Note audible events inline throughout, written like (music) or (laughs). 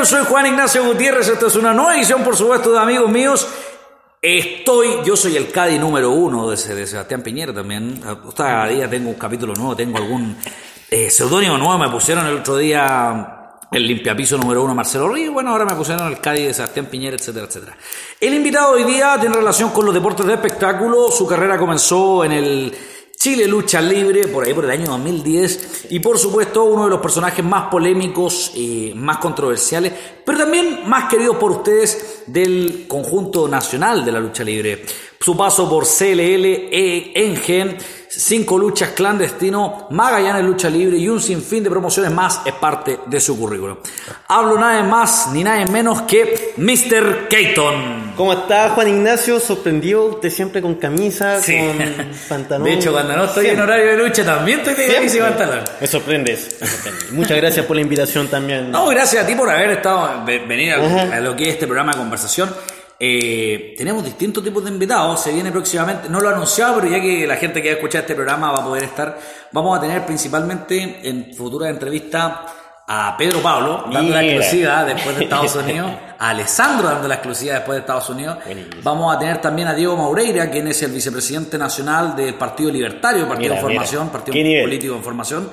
Míos? Soy Juan Ignacio Gutiérrez, esta es una nueva edición por supuesto de amigos míos. Estoy, yo soy el Cadi número uno de, de Sebastián Piñera también. Cada día tengo un capítulo nuevo, tengo algún eh, seudónimo nuevo. Me pusieron el otro día el limpiapiso número uno Marcelo Ríos. Bueno, ahora me pusieron el Cadi de Sebastián Piñera, etcétera, etcétera. El invitado hoy día tiene relación con los deportes de espectáculo. Su carrera comenzó en el Chile Lucha Libre, por ahí por el año 2010, y por supuesto uno de los personajes más polémicos y más controversiales, pero también más queridos por ustedes del conjunto nacional de la lucha libre. Su paso por CLL, e, Engen, cinco luchas clandestino, Magallanes Lucha Libre y un sinfín de promociones más es parte de su currículum. Hablo nada más ni nada menos que Mr. Keaton. ¿Cómo está Juan Ignacio? Sorprendido, usted siempre con camisa, Sí. con (laughs) pantalón. De hecho, cuando no estoy en horario de lucha también estoy de camisa y pantalón. Me sorprendes, me sorprendes. Muchas gracias por la invitación también. No, gracias a ti por haber estado, ve- venir a, a lo que es este programa de conversación. Eh, tenemos distintos tipos de invitados, se viene próximamente, no lo he anunciado, pero ya que la gente que va a escuchar este programa va a poder estar, vamos a tener principalmente en futuras entrevistas a Pedro Pablo, dando la exclusiva después de Estados (laughs) Unidos, a Alessandro dando la exclusiva después de Estados Unidos. Buenísimo. Vamos a tener también a Diego Maureira, quien es el vicepresidente nacional del Partido Libertario, Partido Mira, en mira. Formación, Partido. Político en Formación.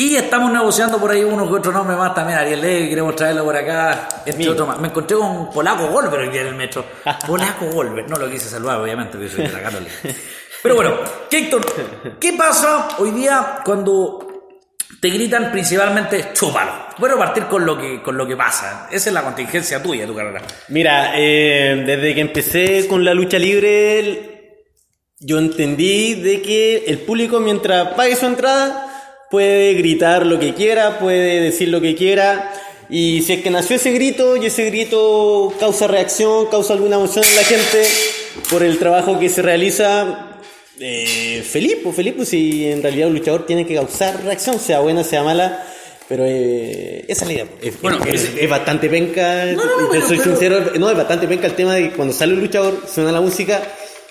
Y estamos negociando por ahí unos que otros nombres más también. Ariel Levy, queremos traerlo por acá. Este Mira. otro más. Me encontré con un polaco Golver hoy día en el metro. (laughs) Polaco Golver. No lo quise saludar, obviamente, porque soy de la Católica. Pero bueno, Héctor, ¿qué pasa hoy día cuando te gritan principalmente chúpalo? Bueno, partir con lo que, con lo que pasa. Esa es la contingencia tuya, tu carrera. Mira, eh, desde que empecé con la lucha libre, yo entendí de que el público mientras pague su entrada puede gritar lo que quiera, puede decir lo que quiera. Y si es que nació ese grito y ese grito causa reacción, causa alguna emoción en la gente por el trabajo que se realiza, eh, feliz, pues feliz, pues si en realidad un luchador tiene que causar reacción, sea buena, sea mala. Pero eh, esa es la idea. Es, Bueno, es, es- es bastante penca. No, no, yo pero- soy pero- sincero, no, es bastante penca el tema de que cuando sale un luchador, suena la música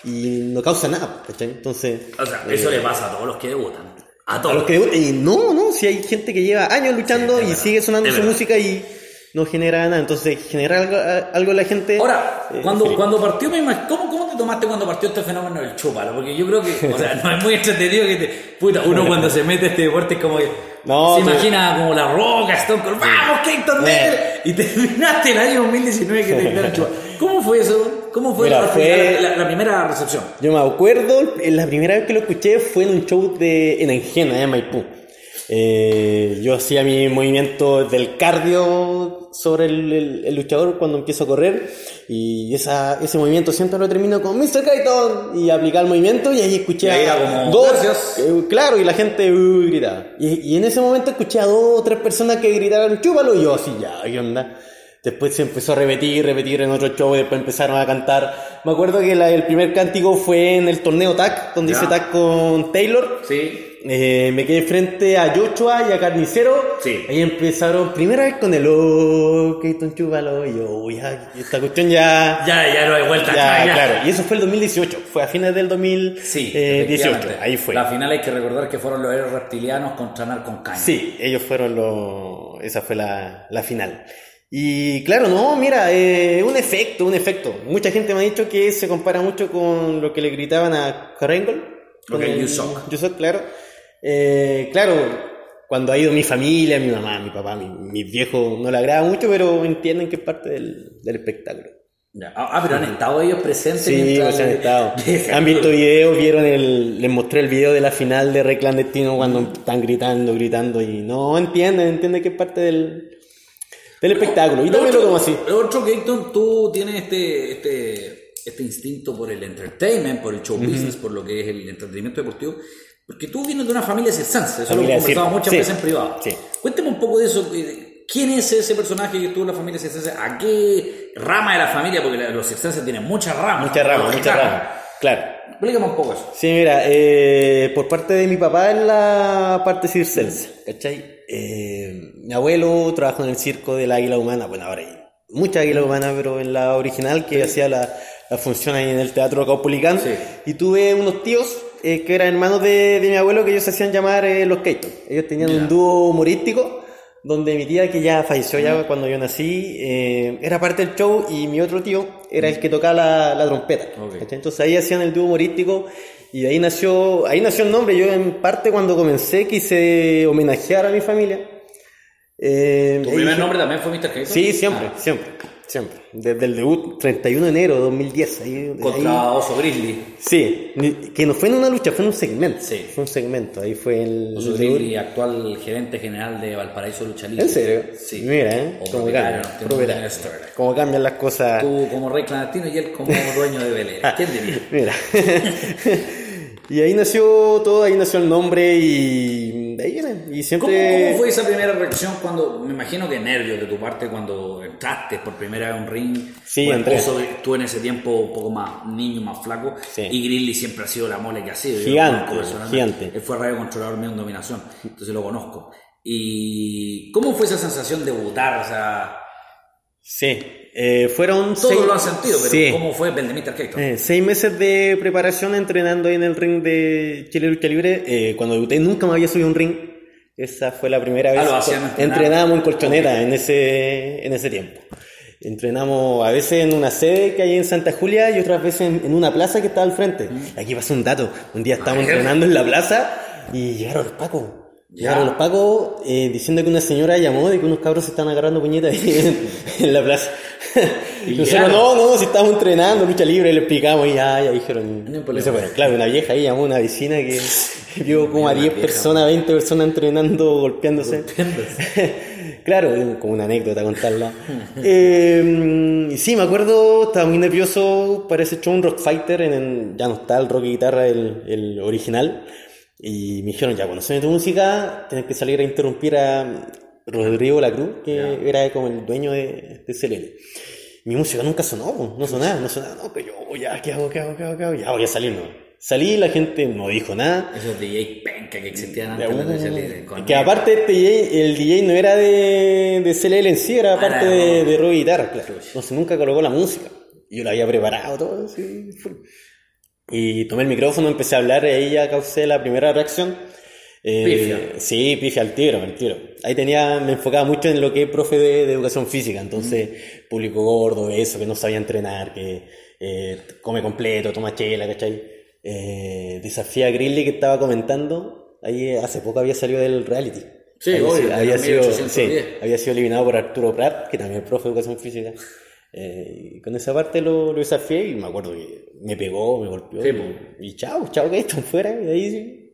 y no causa nada, ¿cachai? Entonces. O sea, eh, eso le pasa a todos los que debutan. A a todos. los que y no, no, si hay gente que lleva años luchando Sí, y verdad, sigue sonando su música y no genera nada, entonces genera algo, algo la gente. Ahora, eh, cuando, cuando partió, me imag- ¿cómo, ¿cómo te tomaste cuando partió este fenómeno del chúpalo? Porque yo creo que, o sea, (laughs) no es muy entretenido que te, puta, uno (laughs) cuando se mete a este deporte es como que No, se imagina como la roca, Stone Cold, vamos, Keaton Dale, y terminaste el año 2019 que te (laughs) gritaron chúpalo. ¿Cómo fue eso? ¿Cómo fue, Mira, la, fue- la- la primera recepción? Yo me acuerdo, eh, la primera vez que lo escuché fue en un show de, en Engena, en Maipú. Eh, yo hacía mi movimiento del cardio sobre el, el- el luchador cuando empiezo a correr y esa, ese movimiento siempre lo termino con Mr. Kaiton y aplicar el movimiento y ahí escuché Y a como, dos, eh, claro, y la gente uh, gritaba. Y, y en ese momento escuché a dos o tres personas que gritaron chúpalo y yo así, ya, ¿qué onda? Después se empezó a repetir, repetir en otro show, después empezaron a cantar. Me acuerdo que la- el primer cántico fue en el torneo TAC, donde Ya. hice TAC con Taylor. Sí. Eh, me quedé frente a Joshua y a Carnicero. Sí. Ahí empezaron, primera vez con el oh, Keaton chúpalo. Y yo, uy, ya, esta cuestión ya. Ya, ya no hay vuelta ya, claro. Y eso fue el 2018, fue a fines del 2018. Sí, eh, ahí fue. La final hay que recordar que fueron los héroes reptilianos contra Narcon Caña. Sí, ellos fueron los. Esa fue la, la final. Y claro, no, mira, eh, un efecto, un efecto. Mucha gente me ha dicho que se compara mucho con lo que le gritaban a Krengle. Ok, you suck. You suck, claro. Eh, claro, cuando ha ido mi familia, mi mamá, mi papá, mi, mis viejos, no le agrada mucho, pero entienden que es parte del, del espectáculo. Ah, ah, pero han estado ellos presentes. Sí, pues han estado. (laughs) Han visto videos, vieron el. Les mostré el video de la final de Re Clandestino cuando están gritando, gritando y no entienden, entienden que es parte del, del espectáculo. Y también lo tomo así. Lo otro, Gaton, tú tienes este, este, este instinto por el entertainment, por el show business, por lo que es el entretenimiento deportivo. Porque tú vienes de una familia circense, eso Familia lo hemos conversado muchas sí, veces en privado. sí. Cuéntame un poco de eso. eh, ¿Quién es ese personaje que tuvo en la familia circense? ¿A qué rama de la familia? Porque los circenses tienen muchas ramas. Muchas ramas, muchas ramas. Claro. Explícame un poco eso. Sí, mira, eh, por parte de mi papá en la parte circense, ¿cachai? Eh, mi abuelo trabajó en el circo del águila humana, bueno, ahora hay mucha águila humana, pero en la original que hacía la, la función ahí en el Teatro Caupolicán. Sí. Y tuve unos tíos eh, que eran hermanos de, de mi abuelo que ellos se hacían llamar eh, los Keito. Ellos tenían un dúo humorístico donde mi tía, que ya falleció ya cuando yo nací, eh, era parte del show y mi otro tío era el que tocaba la, la trompeta. Entonces ahí hacían el dúo humorístico y ahí nació, ahí nació el nombre. Yo en parte cuando comencé quise homenajear a mi familia. Eh, ¿Tu primer dije- nombre también fue Mr. Keaton? Sí, siempre, Ah, siempre, siempre. Desde el debut, 31 de enero de 2010. Ahí, contra ahí- Oso Grizzly. Sí, que no fue en una lucha, fue en un segmento. Sí. Fue un segmento, ahí fue el... Oso. Grizzly, actual gerente general de Valparaíso Lucha Libre. ¿En serio? Sí. Mira, ¿eh? O Cómo propietario, cambian. Cómo cambian las cosas. Tú como rey clandestino y él como (laughs) dueño de Belén. ¿Quién diría? Mira. (laughs) y ahí nació todo, ahí nació el nombre y de ahí. Y ¿Cómo, siempre... cómo fue esa primera reacción cuando, me imagino que nervios de tu parte cuando entraste por primera vez a un ring? Sí, entré. Tú en ese tiempo un poco más niño, más flaco, Sí. y Grizzly siempre ha sido la mole que ha sido. Gigante, gigante. Él fue radio controlador mío en dominación, entonces lo conozco. ¿Y cómo fue esa sensación de debutar? O sea, Sí, eh, fueron todos seis... lo han sentido, pero Sí. ¿cómo fue. Keaton? Eh, seis meses de preparación entrenando ahí en el ring de Chile Lucha Libre. Eh, cuando debuté nunca me había subido un ring. Esa fue la primera vez. Ah, hacían entrenar. Entrenábamos en colchoneta en ese, en ese tiempo. Entrenamos a veces en una sede que hay en Santa Julia y otras veces en, en una plaza que está al frente. Mm. Aquí pasó un dato. Un día estábamos entrenando en la plaza y llegaron los pacos. Llegaron los pacos eh, diciendo que una señora llamó de que unos cabros se estaban agarrando puñetas ahí (laughs) en, en la plaza. Y nosotros, no, no, si estábamos entrenando lucha libre, le explicamos y ya, ya dijeron. No hay problema. y se fueron. Claro, una vieja ahí llamó a una vecina que (laughs) vio como a Una 10 vieja. personas, 20 personas entrenando, golpeándose. (laughs) claro, como una anécdota contarla. (laughs) Eh, y sí, me acuerdo, estaba muy nervioso para ese show, un Rock Fighter, en, en- ya no está el rock y guitarra, el, el original. Y me dijeron, ya, cuando suene tu música, tienes que salir a interrumpir a Rodrigo Lacruz, que Ya. era como el dueño de, de CLL. Mi música nunca sonó, no sonaba, no sonaba, no, pero yo, ya, ¿qué hago, qué hago, qué hago, qué hago? Ya voy a salir, no. Salí, la gente no dijo nada. Esos DJ penca que existían antes de libre. con- que aparte este DJ, el DJ no era de, de CLL en sí, era parte era de, de- de rock guitarra, claro. Entonces nunca colocó la música. Yo la había preparado todo, así. Y tomé el micrófono, empecé a hablar, y ahí ya causé la primera reacción. Eh, Pifia. Sí, pifia al tiro, al tiro. Ahí tenía, me enfocaba mucho en lo que es profe de, de educación física, entonces público gordo, eso, que no sabía entrenar, que eh, come completo, toma chela, ¿cachai? Eh, desafía a Grizzly que estaba comentando, ahí hace poco había salido del reality. Sí, había, obvio, sido- había sido, 1810. sí, había sido eliminado por Arturo Prat, que también es profe de educación física. Eh, con esa parte lo, lo desafié y me acuerdo que me pegó, me golpeó. Sí, y, y chao, chao, que esto fuera. Y ahí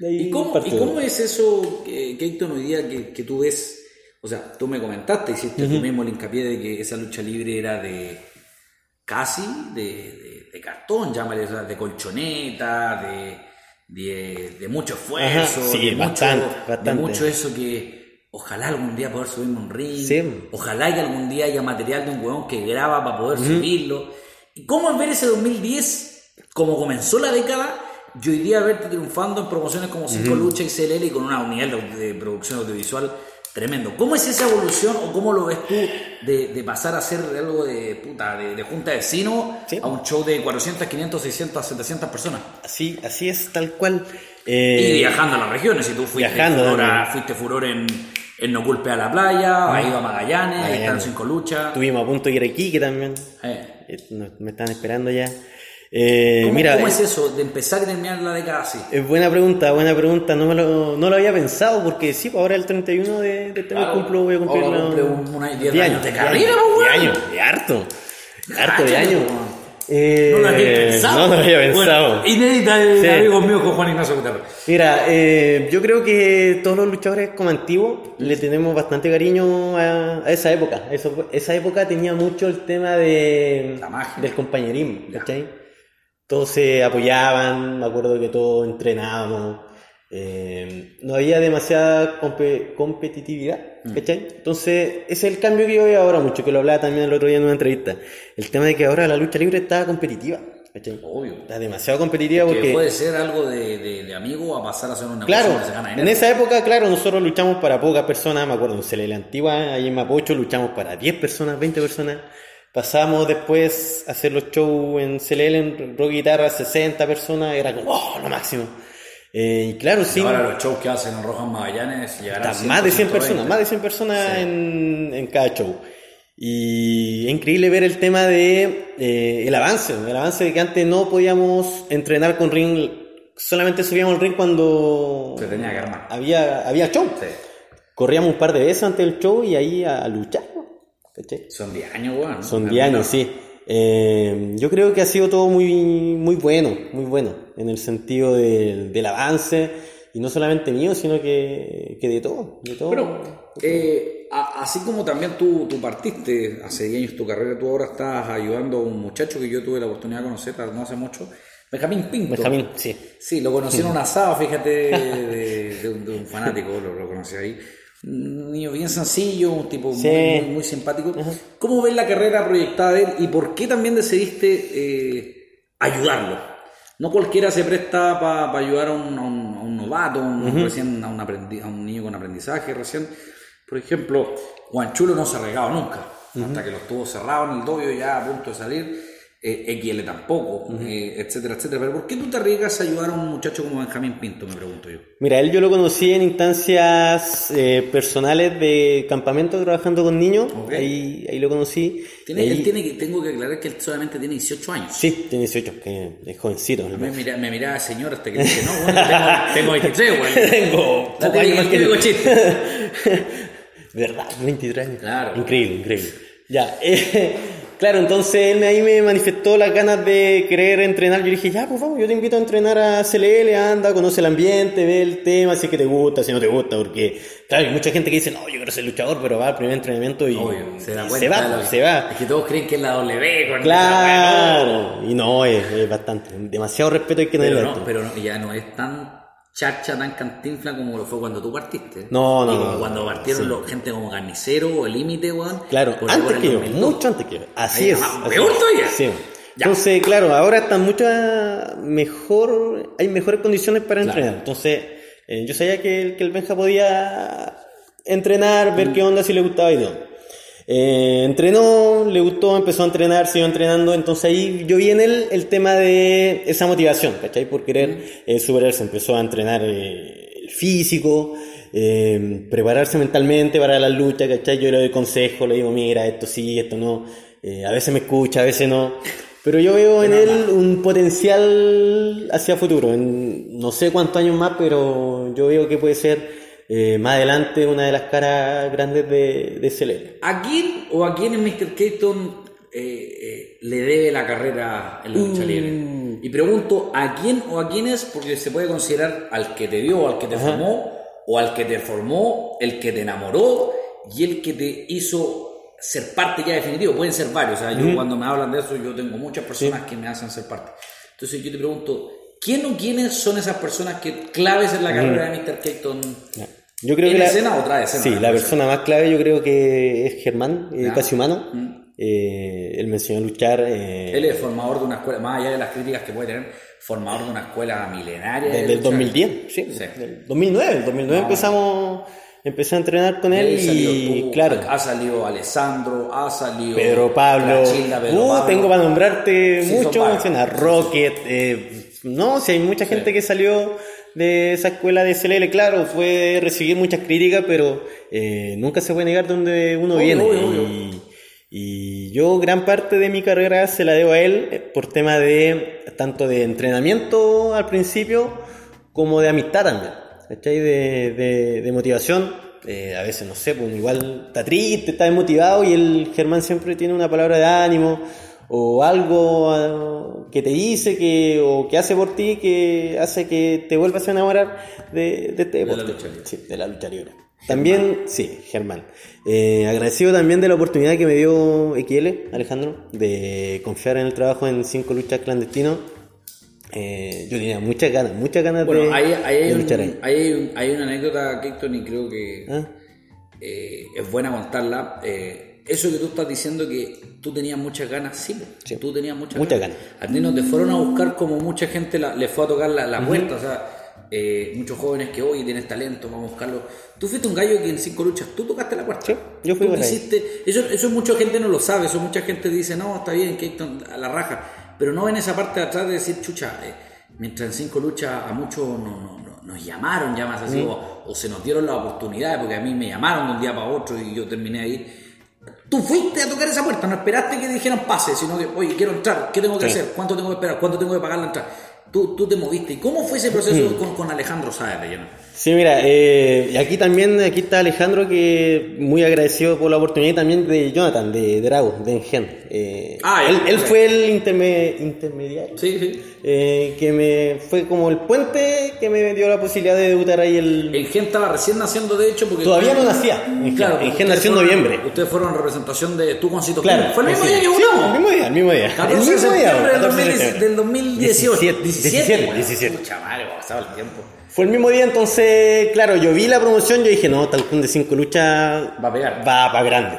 ¿Y cómo. ¿Y cómo es eso, Keaton, hoy día que, que tú ves? O sea, tú me comentaste, hiciste tú mismo el hincapié de que esa lucha libre era de casi de, de- de cartón, llámale, o sea, de colchoneta, de, de, de mucho esfuerzo, Ajá, sí, de, bastante, mucho, bastante. de mucho eso que ojalá algún día poder subirme un ring, Sí. ojalá que algún día haya material de un huevón que graba para poder subirlo. ¿Y cómo es ver ese 2010, como comenzó la década, y hoy día verte triunfando en promociones como Cinco Lucha y CLL y con una unidad de, de producción audiovisual tremendo? ¿Cómo es esa evolución o cómo lo ves tú de, de pasar a ser algo de puta, de, de junta de vecinos Sí. a un show de 400, 500, 600, 700 personas? Así, así es, tal cual. Y Eh, viajando a las regiones, si tú fuiste viajando furor, a- fuiste furor en, él no culpe a la playa, ha ido a Magallanes, ahí están cinco luchas. Estuvimos a punto de ir a Iquique también. Eh. Eh, me están esperando ya. Eh, ¿Cómo, mira, cómo es eso de empezar y terminar la década así? Es buena pregunta, buena pregunta. No, me lo, no lo había pensado porque sí, pues ahora el 31 de, de este mes Claro. cumplo, voy a cumplir cumple un- un año, diez 10 años de carrera, pues, 10 weón. años, de harto. Harto de años. weón. Eh, No lo había pensado. No lo había pensado. Bueno, inédita de Sí. amigos míos con Juan Ignacio Gutiérrez. Mira, eh, yo creo que todos los luchadores como antiguos le tenemos bastante cariño a, a esa época. Eso- esa época tenía mucho el tema de, La magia. del compañerismo, ¿cachai? Todos se apoyaban, me acuerdo que todos entrenábamos. eh, no había demasiada compe- competitividad, Mm. ¿cachai? Entonces, ese es el cambio que yo veo ahora mucho, que lo hablaba también el otro día en una entrevista. El tema de que ahora la lucha libre está competitiva, ¿cachai? Obvio. Está demasiado competitiva porque... Que puede ser algo de, de, de amigo a pasar a ser una Claro, persona que se gana en esa época, claro, nosotros luchamos para pocas personas, me acuerdo en Celele Antigua, ahí en Mapocho luchamos para 10 personas, 20 personas. Pasamos después a hacer los shows en Celele, en Rock Guitarra, 60 personas, era como, oh, lo máximo. Eh, y claro, sí, Ahora los shows que hacen en Rojas Magallanes llegarán más de 100 100, personas, más de 100 personas en, en cada show. Y es increíble ver el tema de eh, el avance, el avance de que antes no podíamos entrenar con ring, solamente subíamos el ring cuando Se tenía que armar. había, había show. Sí. Corríamos un par de veces antes del show y ahí a, a luchar. Son 10 años, weón. Son 10 años, sí. Eh, yo creo que ha sido todo muy, muy bueno, muy bueno, en el sentido del, del avance, y no solamente mío, sino que, que de todo. De todo. Pero, eh, a- así como también tú, tú partiste hace 10 años tu carrera, tú ahora estás ayudando a un muchacho que yo tuve la oportunidad de conocer no hace mucho, Benjamín Pinto. Benjamín, sí. Sí, lo conocí en (laughs) un asado, fíjate, de, de un, de un fanático, lo, lo conocí ahí. Un niño bien sencillo, un tipo muy- Sí. muy, muy simpático. ¿Cómo ves la carrera proyectada de él y por qué también decidiste eh, ayudarlo? No cualquiera se presta para ayudar a un, a un- a un novato, un, recién, a, un aprendi- a un niño con aprendizaje recién. Por ejemplo, Juan Chulo no se ha regado nunca, hasta que lo estuvo cerrado en el doble ya a punto de salir. Eh, XL tampoco, eh, etcétera, etcétera. Pero ¿por qué tú te arriesgas a ayudar a un muchacho como Benjamín Pinto, me pregunto yo? Mira, él yo lo conocí en instancias eh, personales de campamento trabajando con niños. Ahí, ahí lo conocí. Tiene, Ahí- él tiene que, tengo que aclarar que él solamente tiene 18 años. Sí, tiene 18, que es jovencito. Me, mira, me miraba señor hasta que dije, no, bueno, tengo, tengo 23, güey. (laughs) Tengo años típica- más que tú. chiste. (laughs) ¿Verdad? 23 años. Claro. Increíble, increíble. Ya, (laughs) eh, claro, entonces él ahí me manifestó las ganas de querer entrenar. Yo dije, ya, pues vamos, yo te invito a entrenar a CLL, anda, conoce el ambiente, ve el tema, si es que te gusta, si no te gusta, porque, claro, hay mucha gente que dice, no, yo quiero ser luchador, pero va al primer entrenamiento y, Obvio, se da y cuenta. se va, se va. Es que todos creen que es la W. Con Claro, y no, es, es bastante, demasiado respeto hay que tenerle Pero no, pero no, ya no es tan chacha, tan cantinfla como lo fue cuando tú partiste. No, no, Y como no, cuando partieron sí. los- gente como Carnicero o El Límite, weón. Claro, antes que yo, 2002. mucho antes que yo. Así Ahí, es. ah, así peor es. todavía. Sí. Ya. Entonces, claro, ahora están muchas mejor, hay mejores condiciones para Claro. entrenar. Entonces, eh, yo sabía que, el- que el Benja podía entrenar, Mm. ver qué onda, si le gustaba y todo. Eh, entrenó, le gustó, empezó a entrenar, siguió entrenando, entonces ahí yo vi en él el tema de esa motivación, ¿cachai? Por querer eh, superarse, empezó a entrenar eh, el físico, eh, prepararse mentalmente para la lucha, ¿cachai? Yo le doy consejo, le digo, mira, esto sí, esto no, a veces me escucha, a veces no, pero yo veo en él un potencial hacia futuro, en no sé cuántos años más, pero yo veo que puede ser eh, más adelante una de las caras grandes de, de CLL. ¿A quién o a quién en Mr. Keaton eh, eh, le debe la carrera en la lucha libre? Y pregunto, ¿a quién o a quiénes? Porque se puede considerar al que te vio, al que te formó, o al que te formó, el que te enamoró y el que te hizo ser parte ya definitivo. Pueden ser varios. O sea, yo cuando me hablan de eso, yo tengo muchas personas que me hacen ser parte. Entonces yo te pregunto, ¿quién o quiénes son esas personas que claves en la carrera de Mr. Keaton? Yo creo ¿En que la, escena o otra escena? Sí, la persona más clave yo creo que es Germán, eh, casi humano. Mm. Eh, él me enseñó a luchar. eh, Él es formador de una escuela, más allá de las críticas que puede tener, formador de una escuela milenaria. de desde el lucha. 2010, sí, Sí. del 2009. El 2009 Ah. empezamos, empecé a entrenar con él y tú, claro, Ha salido Alessandro, ha salido Pedro Pablo. Pedro uh, Pablo. tengo para nombrarte Sí, mucho, mencionar Rocket. eh, no, si hay mucha gente que salió de esa escuela de CLL, claro, fue recibir muchas críticas, pero eh, nunca se puede negar de donde uno Obvio, viene. obvio, obvio. Y, y yo gran parte de mi carrera se la debo a él eh, por tema de tanto de entrenamiento al principio como de amistad también, ¿cachai? De, de, de motivación. Eh, a veces, no sé, pues igual está triste, está desmotivado y el Germán siempre tiene una palabra de ánimo o algo ah, que te dice que o que hace por ti que hace que te vuelvas a enamorar de, de este la deporte. lucha libre. Sí, de la lucha libre. También, sí, Germán. Eh, agradecido también de la oportunidad que me dio XL, Alejandro, de confiar en el trabajo en cinco luchas clandestinos. Eh, yo tenía muchas ganas, muchas ganas Bueno, de, hay, de un- luchar ahí. ahí hay un- hay una anécdota, Keaton, y creo que ¿Ah? eh, es buena contarla. Eh, eso que tú estás diciendo que tú tenías muchas ganas, sí. Sí. tú tenías muchas, Muchas ganas. ganas. A ti no te fueron a buscar como mucha gente la- le fue a tocar la, la puerta, o sea, eh, muchos jóvenes que hoy tienes talento, vamos a buscarlo. Tú fuiste un gallo que en cinco luchas, tú tocaste la puerta. Sí, yo fui quisiste- eso, eso mucha gente no lo sabe, eso mucha gente dice, no, está bien, Keaton, a la raja, pero no ven esa parte de atrás de decir, chucha, eh, mientras en cinco luchas a muchos no, no- no- nos llamaron, llamas Mm. así, o, o se nos dieron la oportunidad, porque a mí me llamaron de un día para otro y yo terminé ahí. Tú fuiste a tocar esa puerta, no esperaste que dijeran pase, sino que, oye, quiero entrar, ¿qué tengo que Sí. hacer? ¿Cuánto tengo que esperar? ¿Cuánto tengo que pagar la entrada? Tú, tú te moviste. ¿Y cómo fue ese proceso Mm. con, con Alejandro Sáez de lleno? Sí, mira, eh, y aquí también aquí está Alejandro, que muy agradecido por la oportunidad y también de Jonathan, de Drago, de Engen. Eh, Ah, él, él fue el interme- intermediario. Sí, sí. Eh, que me fue como el puente que me dio la posibilidad de debutar ahí el... En Gen estaba recién naciendo, de hecho, porque... Todavía no nacía, en Gen. Claro, En Gen ustedes nació en noviembre. Ustedes fueron en representación de tu concito. Claro. Fue el mismo día que sí, votamos. el mismo día, el mismo día. 14 el de mismo día, septiembre del, 14 de 2010 septiembre. del 2018. 17, 17, weón. 17. Pucha madre, cómo pasaba el tiempo. Fue el mismo día, entonces, claro, yo vi la promoción, yo dije, no, Talcún de 5 luchas Va a pegar. Va para grande.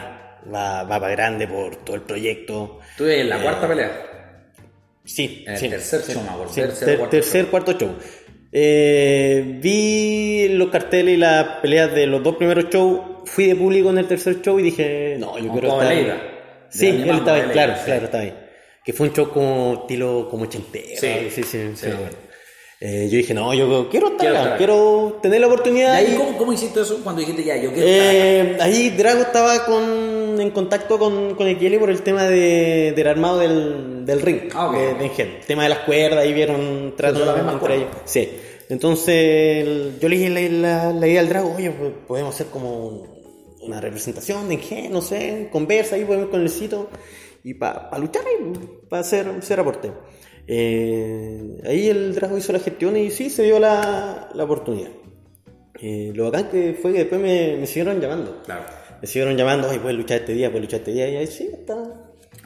Va, va para grande por todo el proyecto. Estuve en la Eh, cuarta pelea. Sí, En el sí, tercer sí, show, sí, tercer, ter- cuarto tercer, cuarto show. Eh, vi los carteles y las peleas de los dos primeros shows. Fui de público en el tercer show y dije, no, yo quiero estar. Leiva. Sí, él estaba ahí, claro, claro, estaba ahí. Que fue un show como estilo como ochentero. Sí, sí, sí, acuerdo. Eh, yo dije, no, yo quiero estar Quiero acá, estar quiero tener la ¿Y oportunidad. ahí y- cómo, cómo hiciste eso cuando dijiste ya, yo quiero estar eh, ahí Drago estaba con, en contacto con, con Ekieli por el tema de, del armado del, del ring, Ah, ok. de, de. El tema de las cuerdas, ahí vieron entre cuerdas. ellos. Sí. Entonces el- yo le dije la, la- la idea al Drago, oye, pues, podemos hacer como una representación de Engen, no sé, conversa ahí, podemos con el sitio y para luchar ahí, para hacer, hacer aporte. Eh, ahí el Drago hizo la gestión y sí, se dio la, la oportunidad. Eh, lo bacán que fue que después me, me siguieron llamando. Claro. Me siguieron llamando, ay, puedes luchar este día, puedes luchar este día, y ahí sí, hasta,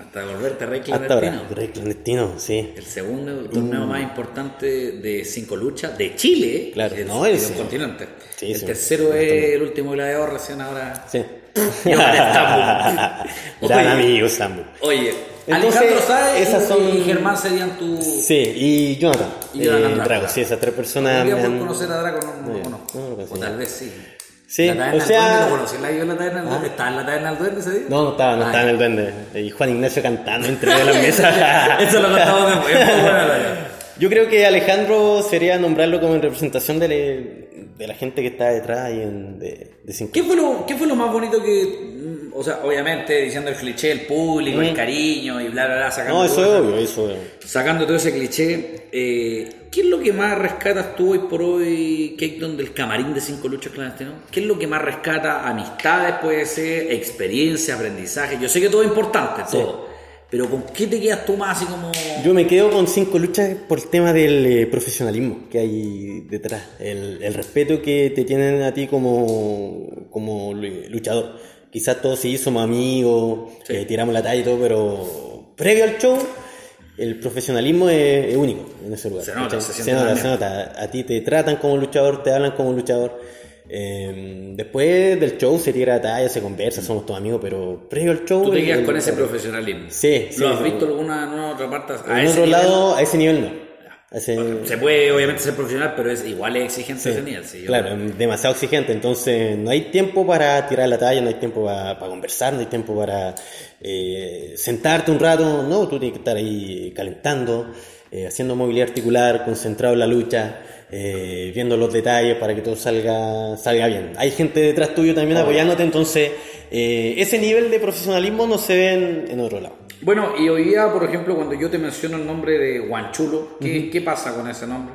Hasta volverte rey hasta clandestino. Rey clandestino, sí. El segundo torneo más importante de cinco luchas de Chile. Claro, el, no, el ese. continente. Sí, el sí, tercero sí, es el último gladiador recién ahora. Sí. (laughs) (laughs) Y ahora. Gran Oye. amigo, Sambo. Oye, Entonces, Alejandro Sáez esas y, son- y Germán serían tu. Sí, y Jonathan. Y Jonathan eh, Drago. Drago, sí, esas tres personas. ¿Algún día me por han- conocer a Draco no, no, No, no. O tal vez sí. Sí, la taberna o sea- duende, ¿lo conocí? ¿La en la taberna del duende? ¿Estaba en la taberna del duende ese día? No, no estaba, no Ah, estaba en el duende. Y Juan Ignacio cantando entre de las (laughs) mesas. Eso lo contamos después. la- Yo creo que Alejandro sería nombrarlo como en representación de, le- de la gente que está detrás y en, de, de ¿Qué fue, lo, ¿Qué fue lo más bonito que.? O sea, obviamente diciendo el cliché, el público, el cariño y bla, bla, bla. Sacando No, eso todo es obvio, eso es. Sacando todo ese cliché, eh, ¿qué es lo que más rescatas tú hoy por hoy, Keaton, del camarín de cinco luchas clandestinos? ¿Qué es lo que más rescata? Amistades puede ser, experiencia, aprendizaje. Yo sé que todo es importante, todo. Pero ¿con qué te quedas tú más así como.? Yo me quedo con cinco luchas por el tema del eh, profesionalismo que hay detrás, el, el respeto que te tienen a ti como, como lu- luchador. Quizás todos sí somos amigos, Sí. eh, tiramos la talla y todo, pero previo al show, el profesionalismo es, es único en ese lugar. Se nota, se se, siente nota, se nota. A ti te tratan como luchador, te hablan como luchador. Eh, después del show se tira la talla, se conversa, somos todos amigos, pero previo al show... Tú te quedas con ese profesionalismo. Sí, sí, ¿Lo has visto alguna en alguna otra parte? A en ese otro nivel? lado, a ese nivel no. Se puede obviamente ser profesional, pero es igual es exigente sí, ese nivel. sí, claro, demasiado exigente, entonces no hay tiempo para tirar la talla, no hay tiempo para, para conversar, no hay tiempo para eh, sentarte un rato, no, tú tienes que estar ahí calentando. eh, haciendo movilidad articular, concentrado en la lucha, eh, viendo los detalles para que todo salga, salga bien. Hay gente detrás tuyo también apoyándote, entonces eh, ese nivel de profesionalismo no se ve en, en otro lado. Bueno, y hoy día, por ejemplo, cuando yo te menciono el nombre de Guanchulo, ¿qué, ¿qué pasa con ese nombre?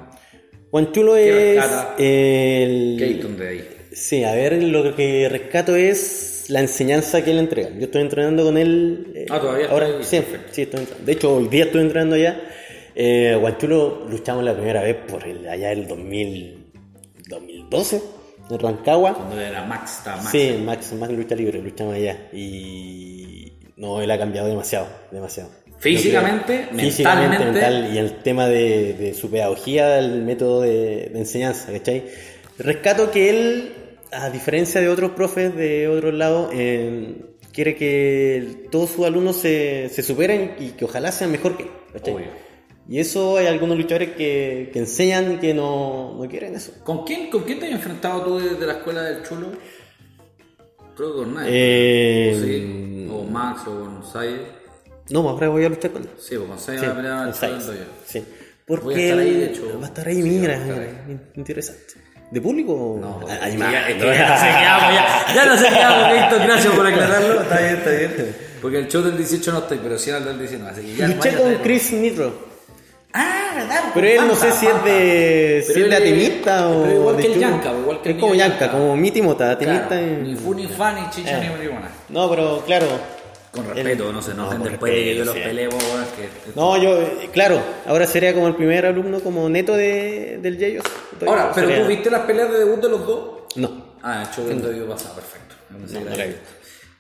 Juanchulo ¿Qué es el... Keaton de ahí. Sí, a ver, lo que rescato es la enseñanza que él entrega. Yo estoy entrenando con él. eh, Ah, ¿todavía ahora. está ahí? Sí, sí, estoy entrenando. De hecho, hoy día estoy entrenando allá. Eh, Guanchulo luchamos la primera vez por el, allá el 2000, 2012, en Rancagua. Cuando era Max, Max. Sí, Max, Max lucha libre, luchamos allá. Y no, él ha cambiado demasiado, demasiado. Físicamente, creo- físicamente, mental, y el tema de, de su pedagogía, el método de, de enseñanza, ¿cachai? Rescato que él, a diferencia de otros profes de otros lados, eh, quiere que todos sus alumnos se, se superen y que ojalá sean mejor que él. Y eso hay algunos luchadores que, que enseñan que no, no quieren eso. ¿Con quién, ¿Con quién te has enfrentado tú desde la escuela del Chulo? Creo que con nadie. Eh, ¿O sí? O Max o con Sai. No, ahora voy a luchar con. Sí, pues con Sai Sí, va a pelear con Doyo. Sí. Voy a Porque estar ahí, de hecho. va a estar ahí, Sí, mira, estar mira, in- interesante. ¿De público? No, más. ya, es que ya no se quedamos, ya, ya no se quedamos, Víctor, gracias por aclararlo. (laughs) Está bien, está bien. Porque el show del 18 no estoy, pero sí al del 19. Así que ya Luché con. Chris Nitro. Ah, ¿verdad? Pero él no sé si es de, si es de atenista o. pero igual de que el. Yanka, igual que el Es como Yanka, como mi timota. Claro, y- Ni fu ni fa, ni chicha, Eh. ni marihuana. No, pero claro. Con respeto, no se No, enojen con después de que yo respeto, los sí. peleo, weón, que... No, yo, eh, claro, ahora sería como el primer alumno como neto de, del Yeyos. Ahora, pero Sería- tú viste las peleas de debut de los dos. No. Ah, el show del debió pasar, perfecto. No, No, no la la vi.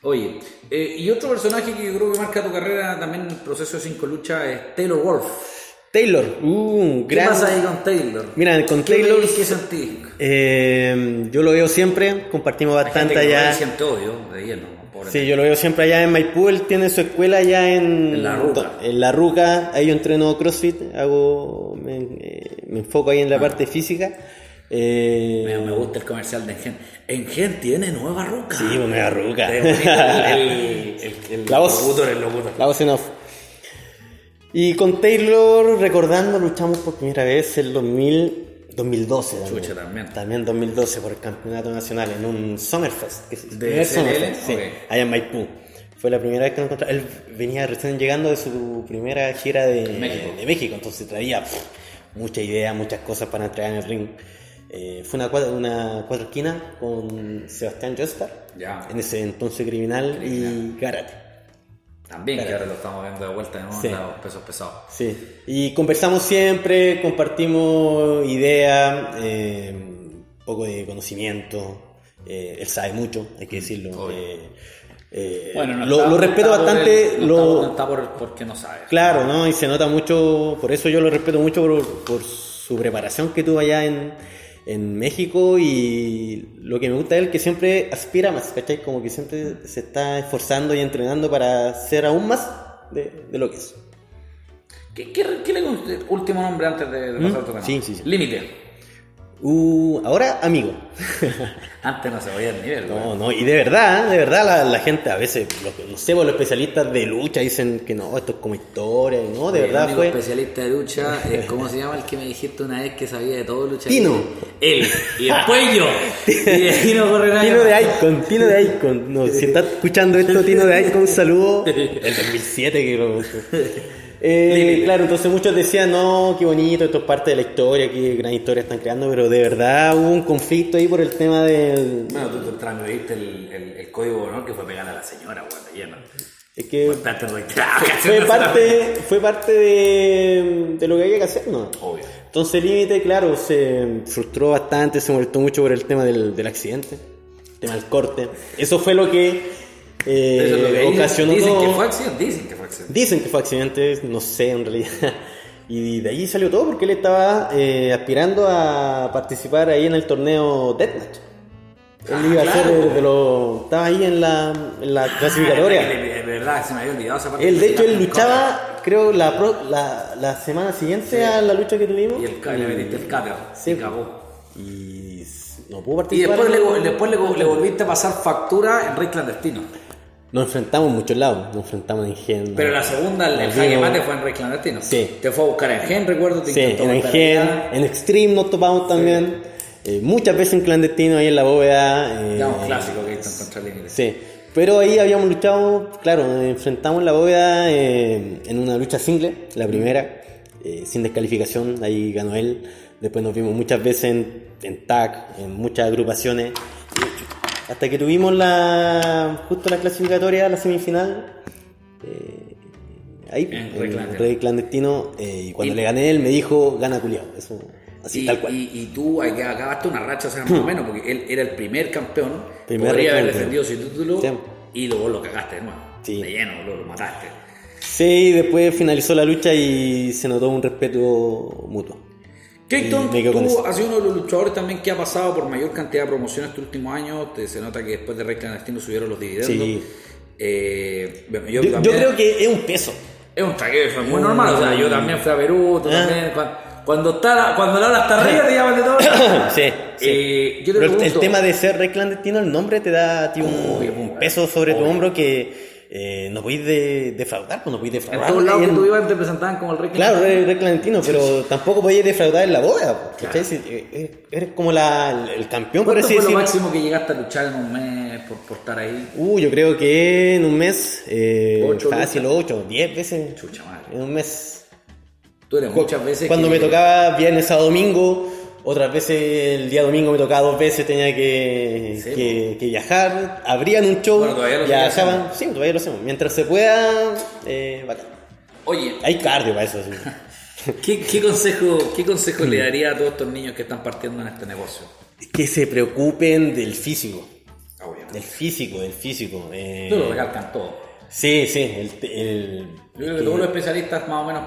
Oye, eh, y otro personaje que yo creo que marca tu carrera también en el proceso de cinco luchas es Taylor Wolf. Taylor, uh, un ¿Qué gran. pasa ahí con Taylor? Mira, con ¿Qué Taylor. ¿Qué sentís? eh, yo lo veo siempre, compartimos Hay bastante gente que allá. odio de hielo. Sí, yo lo veo siempre allá en Maipú, él tiene su escuela allá en... En La Ruca. En La Ruca, ahí yo entreno CrossFit, hago, me, me enfoco ahí en la parte física. Eh, Me, me gusta el comercial de Engen. Engen tiene nueva ruca. Sí, nueva ruca. El, el, el, el (laughs) La voz. locutor, el locutor. La voz en off. Y con Taylor, recordando, luchamos por primera vez el 2000, 2012. También. Chucha, también. También 2012 por el campeonato nacional en un Summerfest. Que es- ¿De? Summerfest, sí, Ok. allá en Maipú. Fue la primera vez que nos encontramos. Él venía recién llegando de su primera gira de México. de México entonces traía pff, mucha idea, muchas cosas para entregar en el ring. Eh, fue una cuatro, una cuatro esquinas con Sebastián Jostar, Ya. en ese entonces criminal, y Garate. También, que ahora lo estamos viendo de vuelta nuevo Sí. en los pesos pesados. Sí, y conversamos siempre, compartimos ideas, eh, un poco de conocimiento. eh, él sabe mucho, hay que decirlo. Obvio. eh, eh, Bueno, no lo, está- lo respeto bastante. el- no lo, está, por, porque no sabe. Claro, ¿no? Y se nota mucho, por eso yo lo respeto mucho por, por su preparación que tuvo allá en, en México y lo que me gusta de él que siempre aspira más, ¿cachai? Como que siempre se está esforzando y entrenando para ser aún más de, de lo que es. ¿Qué, qué, qué le gusta? Último nombre antes de, de pasar a otro tema. ¿Mm? Sí, sí, sí. Límite. Uh, ahora amigo. (laughs) Antes no se veía el nivel. No, güey. no, y de verdad, de verdad la, la gente a veces, los, no sé, los especialistas de lucha dicen que no, esto es como historia, no, de El verdad único fue... especialista de lucha, es, (laughs) ¿cómo se llama el que me dijiste una vez que sabía de todo lucha? Tino. Él. Y después yo. (laughs) Y de ahí no corre nadie Tino de. Icon, Tino de Icon. No, si estás escuchando esto, Tino de Icon, saludo. El 2007 que lo eh, Claro, entonces muchos decían, no, qué bonito, esto es parte de la historia, qué gran historia están creando, pero de verdad hubo un conflicto ahí por el tema del... Bueno, tú te transmitiste el, el, el código de honor que fue pegar a la señora, lleno. Es que Bastante (laughs) fue parte, fue parte de, de lo que había que hacer, ¿no? Obvio. Entonces el límite, claro, se frustró bastante, se molestó mucho por el tema del, del accidente, el tema del corte. Eso fue lo que, eh, Eso es lo que dicen. ocasionó Dicen que fue accidente. Dicen que fue accidente. Dicen que fue accidente, no sé en realidad. (laughs) Y de ahí salió todo porque él estaba eh, aspirando a participar ahí en el torneo Deathmatch. Él Ah, iba a ser de, los. Estaba ahí en la, en la clasificatoria. De verdad, se me había olvidado esa parte. Él, de hecho, él luchaba, creo, la, pro- la, la semana siguiente a la lucha que tuvimos. Y el, le metiste el cáter. Sí. Se cagó. Y no pudo Y participar. después, le, después le, le volviste a pasar factura en rey clandestino. Nos enfrentamos en muchos lados, nos enfrentamos en Gen. Pero la segunda, el, el jaque mate fue en Rey Clandestino. Sí. Te fue a buscar en Gen, recuerdo. Te Sí, en Gen, en Extreme nos topamos también. eh, muchas veces en clandestino ahí en la bóveda. eh, Ya un clásico que hizo contra el inglés. Sí, pero ahí habíamos luchado, claro, nos enfrentamos en la bóveda eh, en una lucha single, la primera, eh, sin descalificación, ahí ganó él. Después nos vimos muchas veces en, en tag, en muchas agrupaciones. Hasta que tuvimos la justo la clasificatoria, la semifinal. eh, ahí, el Clandestino. Rey Clandestino. eh, y cuando Y- le gané él me dijo, gana culiao. Eso, así y, tal cual. y, y tú acabaste una racha, o sea, (laughs) más o menos, porque él era el primer campeón. Primer podría haber defendido su título Sí. y luego lo cagaste de nuevo. Sí. De lleno, lo, lo mataste. Sí, después finalizó la lucha y se notó un respeto mutuo. Keaton, con tú has sido uno de los luchadores también que ha pasado por mayor cantidad de promociones estos últimos años. Te- se nota que después de Rey Clandestino subieron los dividendos. Sí. Eh, bueno, yo, Yo, yo también- creo que es un peso. Es un tragueo, es muy normal. O sea, yo también fui a Perú, tú Ah. también. Cuando, cuando, está la, cuando la hora está (laughs) arriba, te llaman de todo. sí, sí. Eh, yo te Pero el- tema de ser rey clandestino, el nombre te da ti un, Obvio, un peso sobre tu hombro que eh, no podéis de- defraudar, pues no podéis En defraudar. todos lados que en- tú ibas te presentaban como el rey Claro, eres rey clandestino, pero (laughs) tampoco podéis defraudar en la boda. pues, ¿cachai? Si, eh, eres, como la, el campeón, por ¿Cuánto así fue lo decirlo. máximo que llegaste a luchar en un mes por, por estar ahí? Uh, yo creo que en un mes, eh, Ocho fácil, 8, 10 veces. Chucha madre. En un mes. Tú eres muchas veces. Cuando que- me tocaba viernes a domingo, otras veces el día domingo me tocaba dos veces, tenía que, Sí, que, que viajar, abrían un show, Bueno, todavía lo viajaban, sí, todavía lo hacemos, mientras se pueda, eh, bacán. Oye, Hay cardio para eso, sí. (laughs) ¿qué, qué consejo, qué consejo le daría a todos estos niños que están partiendo en este negocio? que se preocupen del físico, Obviamente. del físico, del físico. eh, Tú lo recalcan todo. sí, sí, el, el- Yo creo que todos los especialistas más o menos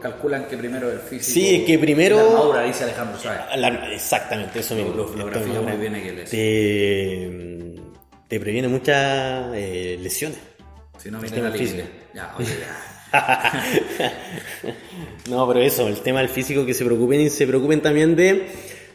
calculan que primero el físico. Sí, es que primero- La armadura, dice Alejandro Sáez. la- exactamente, eso mismo. Lo- lo grafía muy bien te, te previene muchas eh, lesiones. Si no, viene la físico. libre. Ya, (laughs) oye, ya. No, pero eso, el tema del físico, que se preocupen y se preocupen también de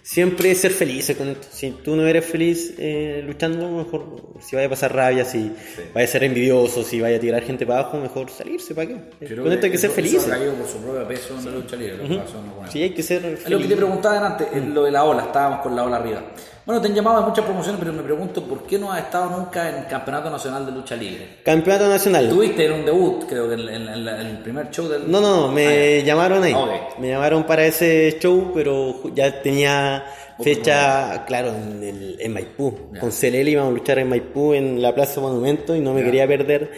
siempre ser felices con esto. Si tú no eres feliz eh, luchando, mejor si vaya a pasar rabia, si vaya a ser envidioso, si vaya a tirar gente para abajo, mejor salirse, ¿para qué? Creo con esto hay que ser caído por su propio peso en la lucha libre. no con eso. Sí, hay que ser Es lo que te feliz. preguntaba antes, es lo de la ola, estábamos con la ola arriba. Bueno, te han llamado a muchas promociones, pero me pregunto por qué no has estado nunca en Campeonato Nacional de Lucha Libre. Campeonato nacional. Tuviste en un debut, creo que en, en- en la- en el primer show del. No, no, me llamaron ahí. Me llamaron para ese show, pero ya tenía fecha, claro, en, el, en Maipú. Con CLL íbamos a luchar en Maipú, en la Plaza Monumento, y no me quería perder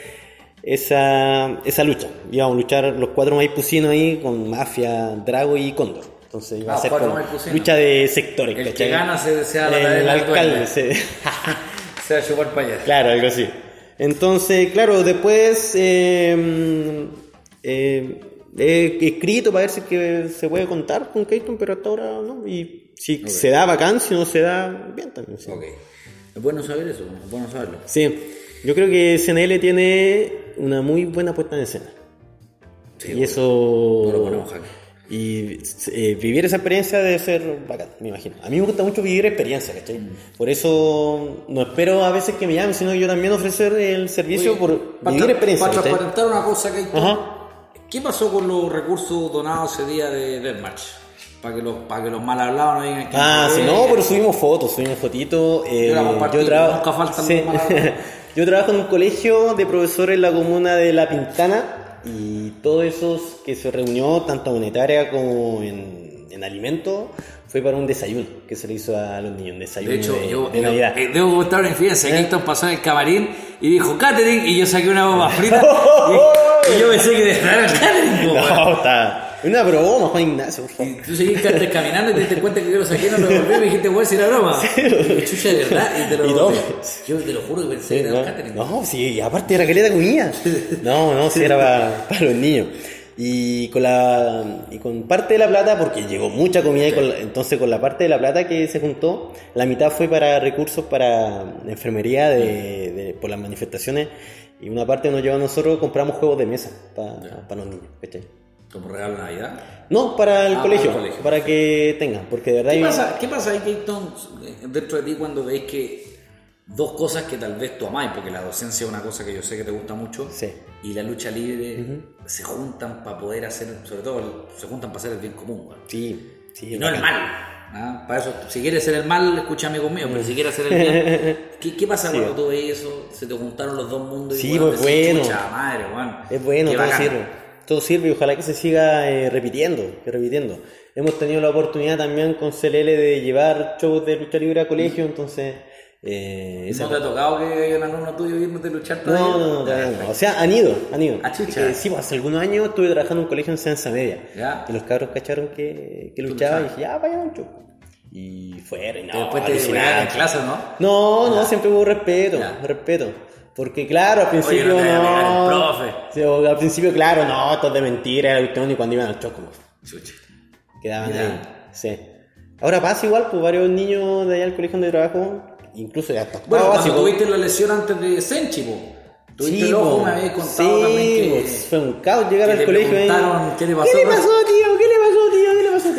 esa, esa lucha. Íbamos a luchar los cuatro maipucinos ahí con Mafia, Drago y Cóndor. Entonces iba Ah, a ser como lucha de sectores. El que ¿cachai? gana se- sea la el, del alcalde. se- (laughs) (laughs) Se va a chupar allá. Claro, algo así. Entonces, claro, después eh, eh, he escrito para ver si que se puede contar con Keaton, pero hasta ahora no. Y si se da bacán, si no se da, bien también. Sí. Ok. Es bueno saber eso, es bueno saberlo. Sí, yo creo que SNL tiene una muy buena puesta en escena. Sí, y eso. No lo ponemos. Y eh, vivir esa experiencia debe ser bacán, me imagino. A mí me gusta mucho vivir experiencia, ¿cachai? Mm. Por eso no espero a veces que me llamen, sino yo también ofrecer el servicio Oye, por para vivir experiencia. Para transparentar una cosa que Ajá. ¿Qué pasó con los recursos donados ese día de Deathmatch? Para que los, para que los mal hablados no digan que. Ah, sí, no, pero subimos fotos, subimos fotitos. eh, Yo trabajo. sí. (laughs) yo trabajo en un colegio de profesores en la comuna de La Pintana y todos esos que se reunió, tanto monetaria como en, en alimentos, fue para un desayuno que se le hizo a los niños, un desayuno De hecho, de, yo, de yo- Navidad. eh, debo contar una infidencia. Keaton pasó en el camarín y dijo catering y yo saqué una (laughs) bomba frita y, y yo pensé que era catering. (laughs) no, está. Una broma, Juan Ignacio, por favor. Y tú seguiste caminando y te diste cuenta que yo lo saqué, no lo devolví y me dijiste, voy a decir la broma. Y chucha de verdad, y te lo Y. Yo te lo juro que pensé que era catering. No, no, sí, y aparte era caleta comida. (laughs) No, no, sí era para, para los niños. Y con la y con parte de la plata, porque llegó mucha comida, y con la- entonces con la parte de la plata que se juntó, la mitad fue para recursos para enfermería de, de- por las manifestaciones y una parte nos llevó a nosotros, compramos juegos de mesa para, para los niños. ¿cachai? Como regalo de Navidad. No, para el Ah, colegio, para el colegio. para que tengan, porque de verdad ¿Qué hay- pasa, ¿Qué pasa ahí, Keaton, dentro de ti cuando veis que dos cosas que tal vez tú amáis, porque la docencia es una cosa que yo sé que te gusta mucho, Sí. y la lucha libre se juntan para poder hacer, sobre todo, se juntan para hacer el bien común, weón. Sí, sí. Y no el mal. ¿ah? Para eso, si quieres ser el mal, escucha amigos míos, pero si quieres hacer el bien, (laughs) ¿qué, qué pasa cuando tú ves eso? Se te juntaron los dos mundos y Sí, pues decís, bueno. "Chucha madre, weón". Es bueno, todo sirve. Todo sirve y ojalá que se siga eh, repitiendo, que repitiendo. Hemos tenido la oportunidad también con CLL de llevar shows de lucha libre a colegio, entonces... Eh, esa- ¿No te ha tocado que haya un alumno tuyo irme de luchar No, no, no, todavía no. O sea, han ido, han ido. Ah, chucha. Eh, sí, hace algunos años estuve trabajando en un colegio en Sensa Media. Ya. Y los cabros cacharon que, que luchaba y dije, ya, vaya un show. Y fueron, y no, Después te en clase, ¿no? No, no, siempre hubo respeto, Ya. respeto. Porque claro, al principio no el no. profe. Sí, o al principio, claro, no, todo es de mentira, era cuestión y cuando iban al como Chucha. quedaban ahí. Sí. Ahora pasa igual, pues varios niños de allá al colegio donde trabajo, incluso ya hasta Bueno, cuando básico. tuviste la lesión antes de Senchi. Tuviste Sí, el ojo, me contado Sí, también que... pues, fue un caos llegar al colegio ahí. qué le pasó, ¿Qué le ¿no? pasó, tío? ¿Qué le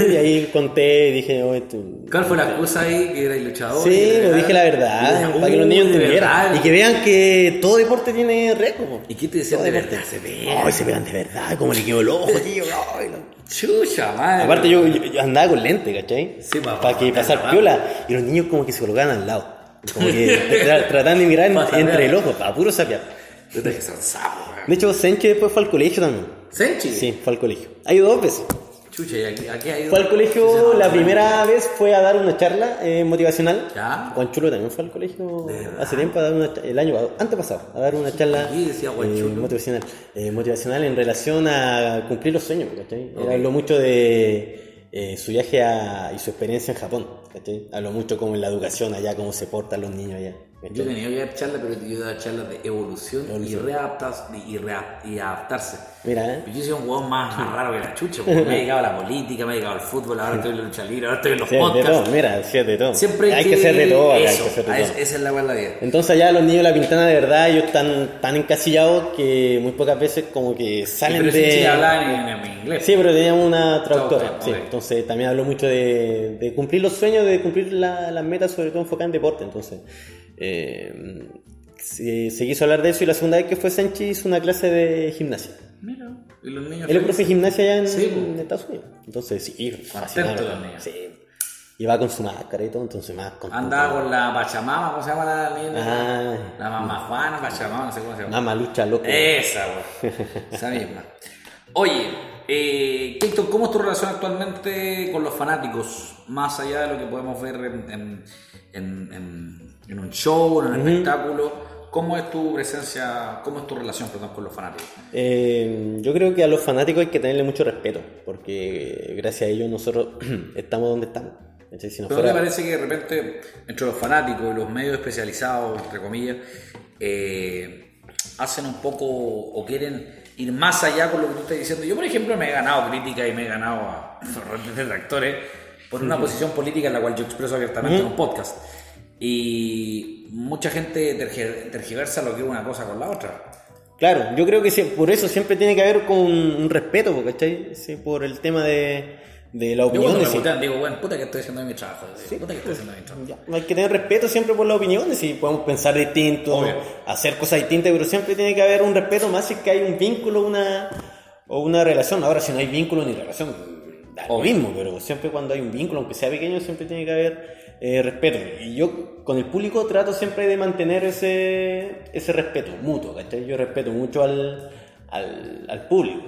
(laughs) Y ahí conté y dije, oye, tú... ¿Cuál fue la excusa ahí? Que era el luchador. Sí, pues era- dije la verdad, dije, para que los "Uh, niños entendieran. verdad". Y que vean que todo deporte tiene récord. ¿Y qué te decían de deporte. verdad? Se ve. Ay, se vean de verdad, como le quedó el ojo, tío. (laughs) ay, no. Chucha, madre. Aparte yo, yo- andaba con lente, ¿cachai? Sí, pa- para que pa- pasar pa- piola. Y los niños como que se colocaban al lado. Como que (laughs) tra- trataban de mirar en- Pa' sapear. entre el ojo, para puro weón. De hecho, Senche después fue al colegio también. ¿Senchi? Sí, fue al colegio. Ha ido dos veces. Chucha, ¿y aquí, aquí ha ido? Fue al colegio, la primera vez fue a dar una charla eh, motivacional. Ya. Juan Chulo también fue al colegio hace tiempo a dar una el año antepasado, a dar una charla ¿Qué decía Juan eh, motivacional. Eh, motivacional en relación a cumplir los sueños, ¿cachai? Habló mucho de su viaje a- y su experiencia en Japón, ¿cachai? Habló mucho como en la educación allá, cómo se portan los niños allá. Yo tenía que dar charlas, pero yo daba charlas de evolución, Evolución. y, readaptas, y, y adaptarse. Mira, ¿eh? Pero Yo soy un huevón más, más raro que la chucha, porque me he dedicado a la política, me he dedicado al fútbol, ahora estoy en la lucha libre, ahora estoy en los Sí, de podcasts. todo, mira, sí, de todo. Siempre hay que ser de todo, acá, hay eso, que ser de todo. es- esa es la buena vida. Entonces allá los niños de la Pintana de verdad ellos están tan encasillados que muy pocas veces como que salen pero de... sí, sí hablaban en, en inglés. Sí, pero teníamos una traductora. Traductora, sí. Entonces también habló mucho de, de cumplir los sueños, de cumplir la- las metas, sobre todo enfocadas en deporte. Entonces eh, se, se quiso hablar de eso y la segunda vez que fue Senchi hizo una clase de gimnasia. Mira, y los niños. Él es profe de gimnasia allá en, Sí, en Estados Unidos. Entonces sí, fascinante. los niños. Sí. Y va con su máscara y todo, entonces más. Andaba con la Pachamama, ¿cómo se llama la niña? Ah. La mamá Juana, Pachamama, no sé cómo se llama. Mamá lucha loco. Esa, güey. (laughs) Esa misma. Oye, eh, Keaton, ¿cómo es tu relación actualmente con los fanáticos? Más allá de lo que podemos ver en, en, en- en- un show, en un espectáculo. ¿Cómo es tu presencia, cómo es tu relación perdón, con los fanáticos? Eh, yo creo que a los fanáticos hay que tenerle mucho respeto, porque gracias a ellos nosotros (clears throat) estamos donde estamos. no Pero me parece que de repente, entre los fanáticos y los medios especializados, entre comillas, eh, hacen un poco o quieren ir más allá con lo que tú estás diciendo. Yo, por ejemplo, me he ganado crítica y me he ganado a (laughs) torrentes detractores por una posición política en la cual yo expreso abiertamente en un podcast. Y mucha gente tergi- tergiversa lo que es una cosa con la otra. Claro, yo creo que por eso siempre tiene que haber con un respeto, ¿cachai? Sí, por el tema de, de la Yo cuando opinión. me putean, digo, bueno, puta que estoy haciendo mi trabajo. Puta que estoy haciendo mi trabajo. Ya, Hay que tener respeto siempre por las opiniones y podemos pensar distinto, Obvio. hacer cosas distintas, pero siempre tiene que haber un respeto más si es que hay un vínculo una, o una relación. Ahora, si no hay vínculo ni relación, da lo mismo, pero siempre cuando hay un vínculo, aunque sea pequeño, siempre tiene que haber eh, respeto. Y yo con el público trato siempre de mantener ese, ese respeto mutuo, ¿cachai? Yo respeto mucho al, al, al público.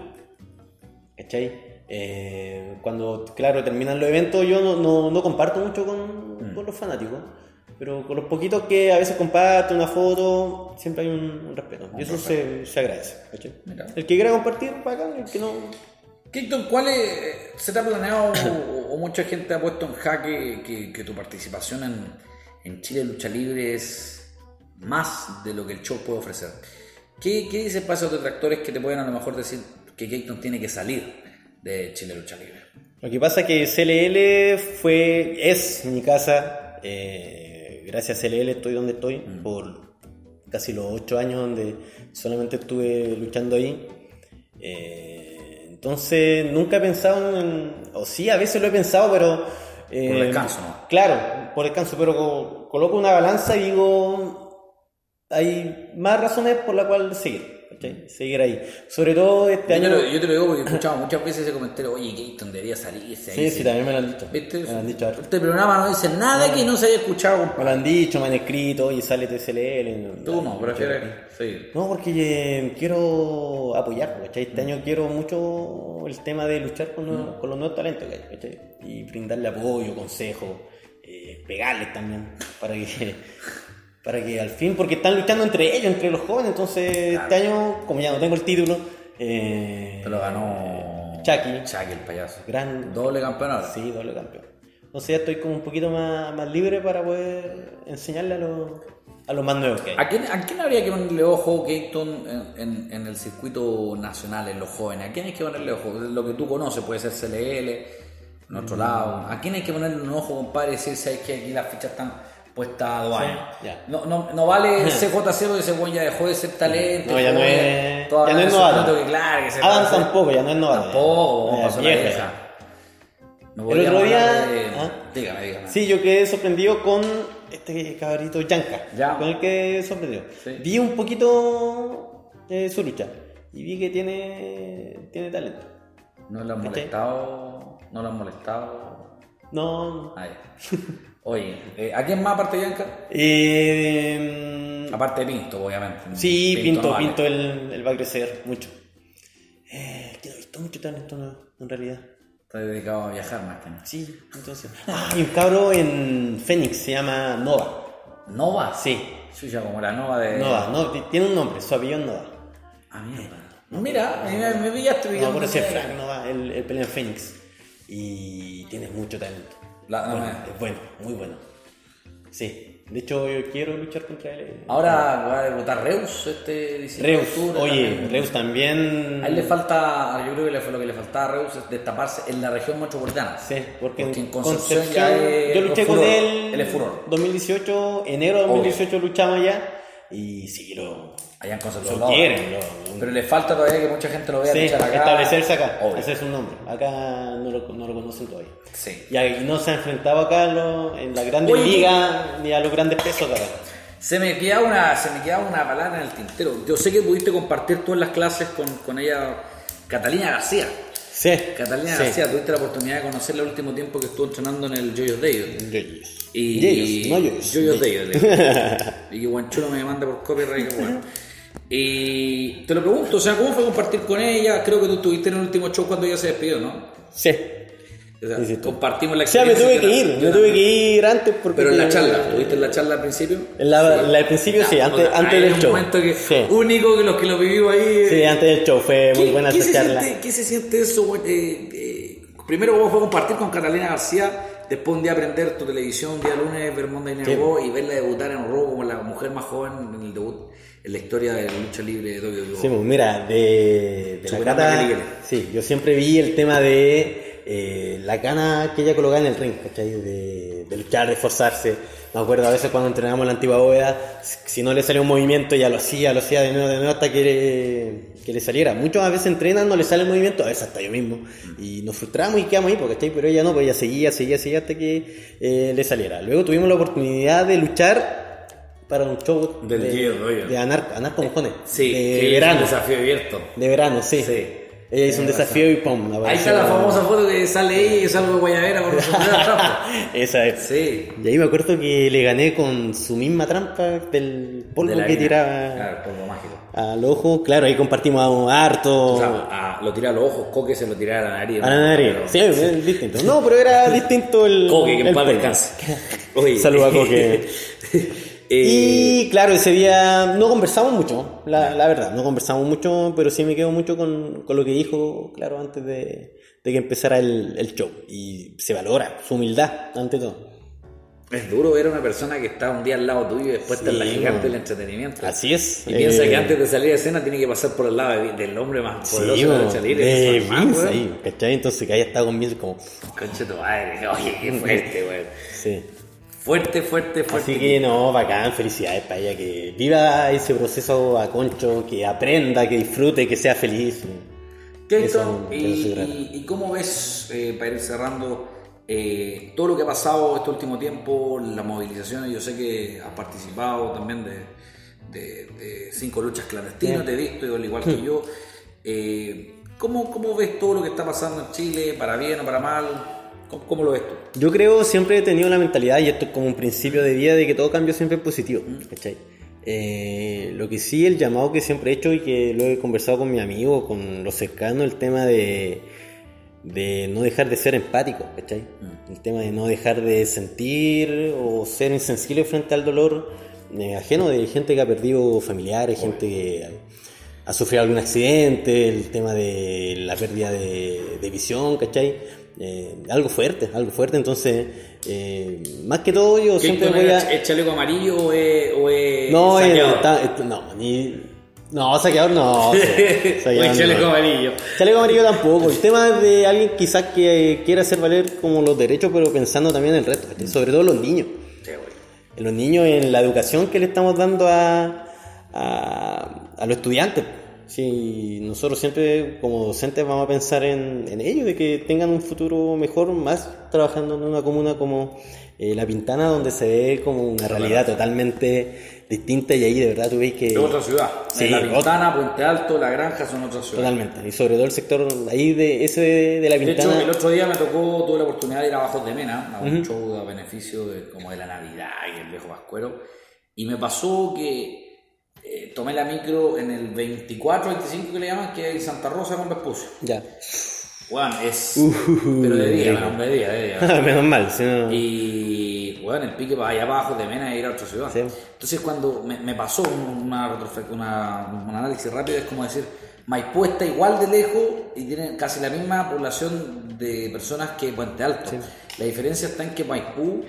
¿Cachai? Eh, cuando, claro, terminan los eventos, yo no, no, no comparto mucho con, Mm. con los fanáticos, pero con los poquitos que a veces comparto una foto, siempre hay un, un respeto. Y eso se, se agradece. ¿cachai? Mira. El que quiera compartir, bacán, el que no. Keaton, ¿cuál es, se te ha planeado o, o mucha gente ha puesto en jaque que, que tu participación en, en Chile Lucha Libre es más de lo que el show puede ofrecer? ¿Qué, qué dices para esos detractores que te pueden a lo mejor decir que Keaton tiene que salir de Chile Lucha Libre? Lo que pasa es que CLL fue, es mi casa. eh, gracias a CLL estoy donde estoy por casi los ocho años donde solamente estuve luchando ahí. Eh, entonces nunca he pensado en, o sí, a veces lo he pensado, pero... eh, Por descanso, ¿no? Claro, por descanso, pero coloco una balanza y digo, hay más razones por las cuales seguir. Seguir ahí. Sobre todo este Yo te, año... lo, yo te lo digo porque he escuchado muchas veces ese comentario, oye, Keaton debería salirse ahí. Sí, sí, también me lo han dicho. ¿Viste? Me lo han dicho. Este programa no dice nada que no se haya escuchado, Me lo han dicho, me han escrito, oye, sale TCLL. Tú no, prefieres seguir. No, porque eh, quiero apoyar, ¿cachai? Este año quiero mucho el tema de luchar con, los- con los nuevos talentos, ¿cachai? Y brindarle apoyo, consejo, eh, pegarles también, para que, para que al fin, porque están luchando entre ellos, entre los jóvenes, entonces este año, como ya no tengo el título, eh, Te lo ganó Chucky. Chucky, el payaso. gran Doble campeón ahora. Sí, doble campeón. Entonces ya estoy como un poquito más, más libre para poder enseñarle a los, a los más nuevos que hay. ¿A quién, ¿A quién habría que ponerle ojo, Keaton, en, en- en el circuito nacional, en los jóvenes? ¿A quién hay que ponerle ojo? Lo que tú conoces puede ser CLL, en otro lado. ¿A quién hay que ponerle un ojo, compadre, y decir, sabes que aquí las fichas están puestas a dos Sí. No, no, no vale CJ0 que ese buen ya dejó de ser talento. No, ya no es- ya no es novato. que, claro, que Adam tampoco, ya no es novato. Tampoco, pasó la vieja. El otro día- de- ¿Ah? Dígame, dígame. Sí, yo quedé sorprendido con este cabrito Yanka. Ya. Con el que sorprendió. Sí. Vi un poquito de su lucha. Y vi que tiene, tiene talento. ¿No le han molestado? ¿No le han molestado? No. Ah, ya. (laughs) Oye, eh, ¿a quién más aparte de Yanka? Eh, Aparte de Pinto, obviamente. sí, Pinto, no vale. Pinto él, él va a crecer mucho. Eh, que no he visto mucho talento no, en realidad. Está dedicado a viajar más que nada. Sí, entonces. Ah, hay un cabro en Phoenix, se llama Nova. ¿Nova? Sí, Chucha, como la Nova de... Nova, no, tiene un nombre, su apellido es Nova. Ah, mierda. Mira, me, me pillaste. No, por ese Frank Nova, él pelea en Phoenix. Y tiene mucho talento. La- no, Bueno, es bueno, muy bueno. Sí, de hecho yo quiero luchar contra él. Ahora va a debutar Reus este 19 de Reus, octubre oye, también. Reus también. A él le falta, yo creo que lo que le faltaba a Reus es destaparse en la región metropolitana. Sí, porque, Porque en Concepción Concepción, ya es yo luché con él. él es furor. 2018, enero de 2018 luchamos allá. Y sí, lo, Quieren. Lo, Pero le falta todavía que mucha gente lo vea sí, luchar acá. establecerse acá, Obvio. ese es su nombre. Acá no lo, no lo conocen todavía. Sí. Y ahí no se ha enfrentado acá lo- en la grande liga ni a los grandes pesos acá. Se me queda una, se me queda una palabra en el tintero. Yo sé que pudiste compartir tú en las clases con, con ella, Catalina García. Sí. Catalina sí. García, tuviste la oportunidad de conocerla el último tiempo que estuvo entrenando en el Joyos. Yoyos. Y Yoyos, no. Joyos David. (laughs) y que Guanchulo me demanda por copyright. bueno. Y te lo pregunto, o sea, ¿cómo fue compartir con ella? Creo que tú estuviste en el último show cuando ella se despidió, ¿no? Sí. O sea, Sí, sí, tú. compartimos la O sea, me tuve que experiencia ir, me tuve que ir antes porque... Pero en la charla, ¿tuviste en la charla al principio? En la, la del principio sí, antes, antes del un show. momento que Sí. único que los que lo vivimos ahí. Sí, antes del show, fue muy ¿Qué, buena esa charla. siente, ¿Qué se siente eso? güey? Eh, eh, primero vos fue compartir con Catalina García, después un día aprender tu televisión, un día lunes ver Monday Night y verla debutar en Raw como la mujer más joven en el debut en la historia de la lucha libre de WWE. Sí, pues mira, de, de la Superando Cata, a Kelly Kelly. sí, yo siempre vi el tema de eh, la gana que ella colocaba en el ring, ¿cachai? De, de luchar, de esforzarse. Me acuerdo a veces cuando entrenábamos en la antigua bóveda, si no le salía un movimiento, ya lo hacía, lo hacía de nuevo, de nuevo hasta que le, que le saliera. Muchas veces entrenan, no le sale el movimiento, a veces hasta yo mismo. Y nos frustramos y quedamos ahí, porque, ¿cachai? Pero ella no, pues ella seguía, seguía, seguía hasta que eh, le saliera. Luego tuvimos la oportunidad de luchar para un show Del de, Gio Royo. de Anar, Anar con Jones. Sí, de que verano. es un desafío abierto. De verano, sí. Sí. Ella hizo un desafío y pum. Ahí está la famosa foto que sale ella y salgo de Guayabera con su primera trampa. Esa es. Sí. Y ahí me acuerdo que le gané con su misma trampa del polvo De que harina. tiraba Claro, polvo mágico. al ojo. Claro, ahí compartimos harto O sea, a- lo tira a los ojos, Coque se lo tira a la nariz. a la nariz. Pero- Sí, es distinto. No, pero era distinto el. Coque, que en paz descanse. Saluda a Coque. (laughs) Eh, Y claro, ese día no conversamos mucho, la, la verdad, no conversamos mucho, pero sí me quedo mucho con, con lo que dijo, claro, antes de, de que empezara el, el show. Y se valora su humildad, ante todo. Es duro ver a una persona que está un día al lado tuyo y después está en la Sí, gigante del entretenimiento. Así es. Y piensa eh, que antes de salir de escena tiene que pasar por el lado de- del hombre más Sí, poderoso de libre. de es ahí, ¿cachai? Entonces que haya estado con Vince como... Concha tu madre. (laughs) Oye, qué fuerte, weón. Sí. Fuerte, fuerte, fuerte. Así que no, bacán, felicidades para ella, que viva ese proceso a concho, que aprenda, que disfrute, que sea feliz. Keaton, y, cómo ves, eh, para ir cerrando, eh, todo lo que ha pasado este último tiempo, la movilización, yo sé que has participado también de, de- de cinco luchas clandestinas, te he visto, al igual que yo. Eh, ¿cómo, ¿Cómo ves todo lo que está pasando en Chile, para bien o para mal? ¿Cómo, lo ves tú? Yo creo, siempre he tenido la mentalidad, y esto es como un principio de vida, de que todo cambio siempre es positivo. ¿cachai? Eh, lo que sí, el llamado que siempre he hecho y que lo he conversado con mi amigo, con los cercanos, el tema de, de no dejar de ser empático, ¿cachai? El tema de no dejar de sentir o ser insensible frente al dolor eh, ajeno de gente que ha perdido familiares, gente que ha sufrido algún accidente, el tema de la pérdida de, de visión, ¿cachai? Eh, algo fuerte, algo fuerte, entonces, eh, más que todo yo siempre ¿Siempre voy a... ¿Es chaleco amarillo o es, o es No, saqueador? está- no, ni... No, saqueador no. (laughs) o saqueador es chaleco no. amarillo. Chaleco amarillo tampoco. El tema de alguien quizás que quiera hacer valer como los derechos, pero pensando también en el resto, ¿cachai? sobre todo los niños. Los niños, en la educación que le estamos dando a, a, a los estudiantes. Si nosotros siempre como docentes vamos a pensar en, en ello, de que tengan un futuro mejor, más trabajando en una comuna como eh, La Pintana, donde se ve como una realidad totalmente distinta y ahí de verdad tú ves que... Es otra ciudad. Sí, la otra. Pintana, Puente Alto, La Granja son otras ciudades. Totalmente. Y sobre todo el sector ahí de ese de, La De hecho, Pintana... el otro día me tocó, tuve la oportunidad de ir a Bajos de Mena, a un show a beneficio de, como de la Navidad y el viejo Pascuero, y me pasó que eh, tomé la micro en el 24, 25 que le llaman, que es en Santa Rosa con Vespucio. Ya. Bueno, es... Uh, pero de día, de día, de (laughs) día. Menos mal. si no- Y bueno, el pique para allá abajo de Mena ir a otra ciudad. Sí. Entonces cuando me, me pasó una, una- un análisis rápido, es como decir, Maipú está igual de lejos y tiene casi la misma población de personas que Puente Alto. La diferencia está en que Maipú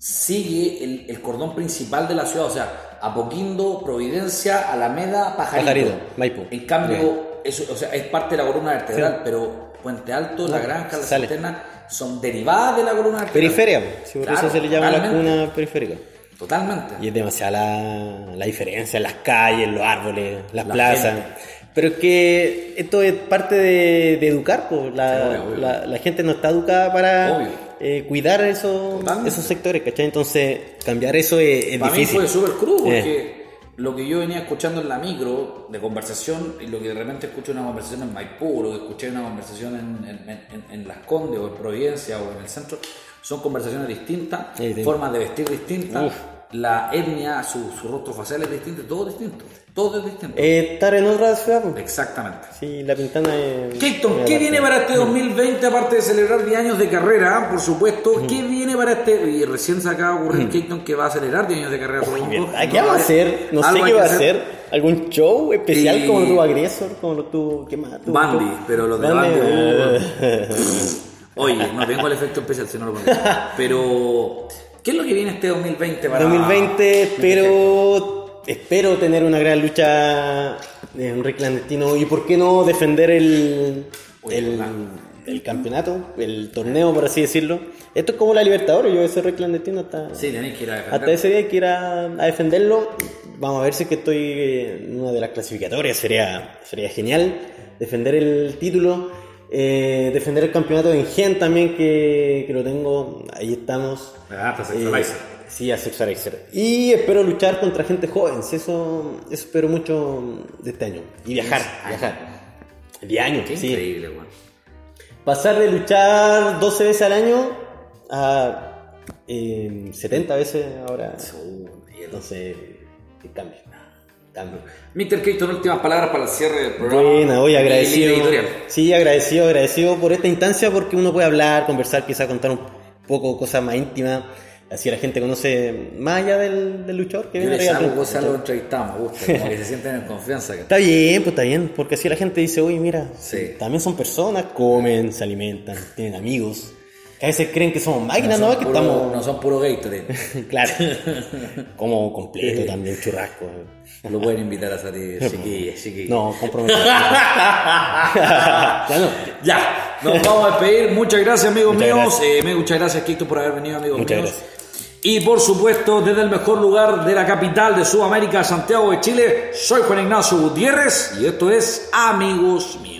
sigue el, el cordón principal de la ciudad, o sea, Apoquindo, Providencia, Alameda, Pajarito. Pajarito, Maipú. En cambio, eso, o sea, es parte de la columna vertebral, pero Puente Alto, La No, Granja, La. Cisterna son derivadas de la columna vertebral. Periferia, si por Claro, eso se le llama la totalmente. cuna periférica. Totalmente. Y es demasiada la, la diferencia en las calles, los árboles, las La plazas. gente. Pero es que esto es parte de, de educar, pues. La, Sí, obvio, obvio. la- la gente no está educada para Obvio. Eh, cuidar esos, sectores, ¿cachai? Entonces, cambiar eso es, es Para mí difícil. fue súper crudo Eh. porque lo que yo venía escuchando en la micro de conversación y lo que de repente escucho en una conversación en Maipú, lo que escuché en una conversación en, en- en- en Las Condes o en Providencia o en el centro, son conversaciones distintas, Sí, sí. formas de vestir distintas, Uf. la etnia, su, su rostro facial es distinto, todo distinto, todo es distinto. Eh, estar en otra ciudad, pues. Exactamente. Sí, la pintana es. Keaton, ¿qué viene para este 2020 aparte de celebrar 10 años de carrera, por supuesto? ¿Qué viene para este? Y recién se acaba de ocurrir Keaton que va a celebrar 10 años de carrera. supongo. ¿A ¿Qué vamos a hacer? No sé qué va a hacer. ¿Algún show especial Y- como lo tuvo Agresor? Como lo tuvo. ¿Qué más? tuvo? Bandy, pero los de Bandy, Bandy, eh, Oye, no tengo el efecto especial si no lo pongo. (laughs) Pero, ¿qué es lo que viene este 2020 para 2020 espero, espero tener una gran lucha en un rey clandestino y por qué no defender el, el, campeonato, el torneo por así decirlo. Esto es como la Libertadores, yo ese rey clandestino hasta, Sí, tenéis que ir a defender. hasta ese día hay que ir a, a defenderlo. Vamos a ver si es que estoy en una de las clasificatorias, sería, sería genial defender el título. eh, defender el campeonato en Gen también, que, que lo tengo, ahí estamos. Ah, Eh. Sí, a Sexualizer. Y espero luchar contra gente joven, eso, eso espero mucho de este año. Y viajar, viajar. 10 años, Qué sí. increíble, weón. Pasar de luchar 12 veces al año a eh, 70 veces ahora. Uh. Entonces, cambio. Cambio. Mr. Keaton, últimas palabras para el cierre del programa. Buena, hoy agradecido. Sí, agradecido, agradecido por esta instancia porque uno puede hablar, conversar, quizá contar un poco cosas más íntimas. Así la gente conoce más allá del, del luchador que viene arriba ring. cosas, lo entrevistamos, gusta, como que se sienten en confianza. que- Está bien, pues está bien, porque así la gente dice, oye, mira, Sí. también son personas, comen, se alimentan, tienen amigos. Que a veces creen que somos máquinas, ¿no? son que puro- estamos... no son puro Gatorade. (laughs) claro. (laughs) Como completo también, churrasco. Lo pueden invitar a salir, (laughs) chiquillas, chiquillas. No, comprometido. ya no. Ya, nos vamos a despedir. Muchas gracias, amigos Muchas míos. gracias. Eh, muchas gracias, Kito, por haber venido, amigos Muchas míos. gracias. Y por supuesto, desde el mejor lugar de la capital de Sudamérica, Santiago de Chile, soy Juan Ignacio Gutiérrez y esto es Amigos Míos.